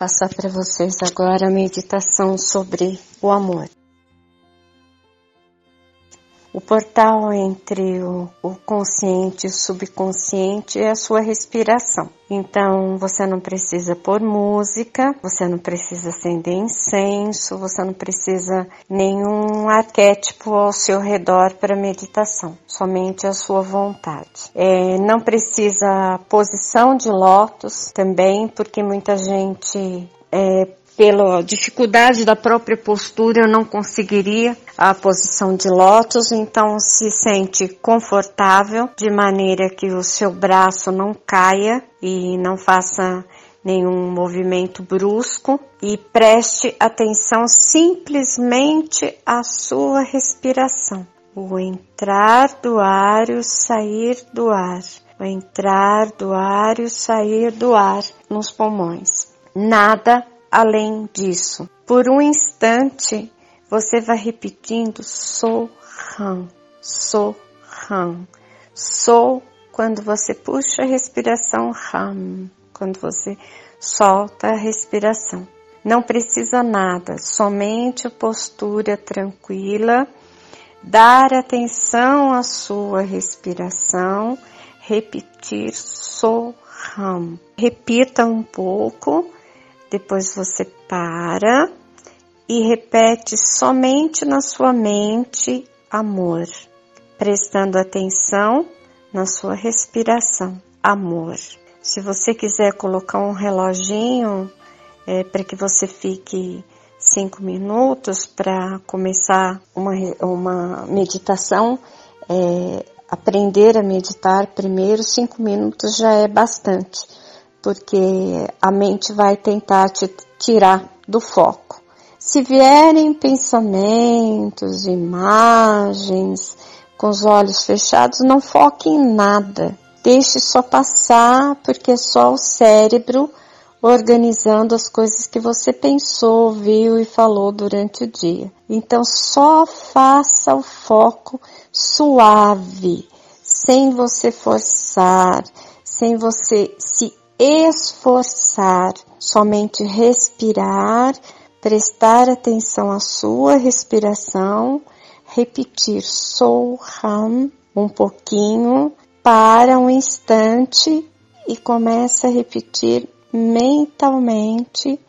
passar para vocês agora a meditação sobre o amor. O portal entre o, consciente e o subconsciente é a sua respiração. Então você não precisa pôr música, você não precisa acender incenso, você não precisa nenhum arquétipo ao seu redor para meditação, somente a sua vontade. É, não precisa posição de lótus também, porque muita gente é, pela dificuldade da própria postura, eu não conseguiria a posição de lótus, então se sente confortável de maneira que o seu braço não caia e não faça nenhum movimento brusco e preste atenção simplesmente à sua respiração. O entrar do ar e o sair do ar. O entrar do ar e o sair do ar nos pulmões. Nada além disso. Por um instante, você vai repetindo sou ram, sou ram, sou quando você puxa a respiração ram, quando você solta a respiração. Não precisa nada, somente postura tranquila, dar atenção à sua respiração, repetir sou ram. Repita um pouco depois você para e repete somente na sua mente amor, prestando atenção na sua respiração. Amor. Se você quiser colocar um reloginho é, para que você fique cinco minutos para começar uma, uma meditação, é, aprender a meditar primeiro, cinco minutos já é bastante porque a mente vai tentar te tirar do foco. Se vierem pensamentos, imagens, com os olhos fechados, não foque em nada. Deixe só passar, porque é só o cérebro organizando as coisas que você pensou, viu e falou durante o dia. Então só faça o foco suave, sem você forçar, sem você se esforçar, somente respirar, prestar atenção à sua respiração, repetir sou ram um pouquinho, para um instante e começa a repetir mentalmente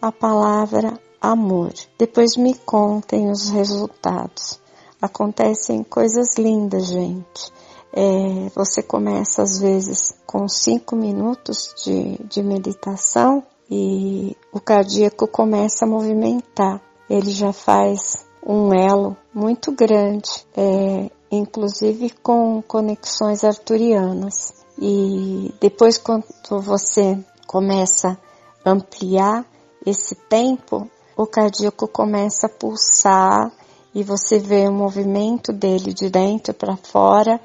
a palavra amor. Depois me contem os resultados. Acontecem coisas lindas, gente. É, você começa às vezes com cinco minutos de, de meditação e o cardíaco começa a movimentar. Ele já faz um elo muito grande, é, inclusive com conexões arturianas. E depois, quando você começa a ampliar esse tempo, o cardíaco começa a pulsar e você vê o movimento dele de dentro para fora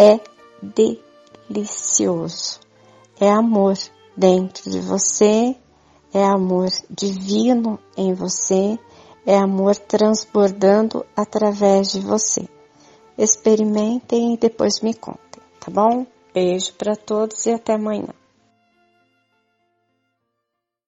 é delicioso. É amor dentro de você, é amor divino em você, é amor transbordando através de você. Experimentem e depois me contem, tá bom? Beijo para todos e até amanhã.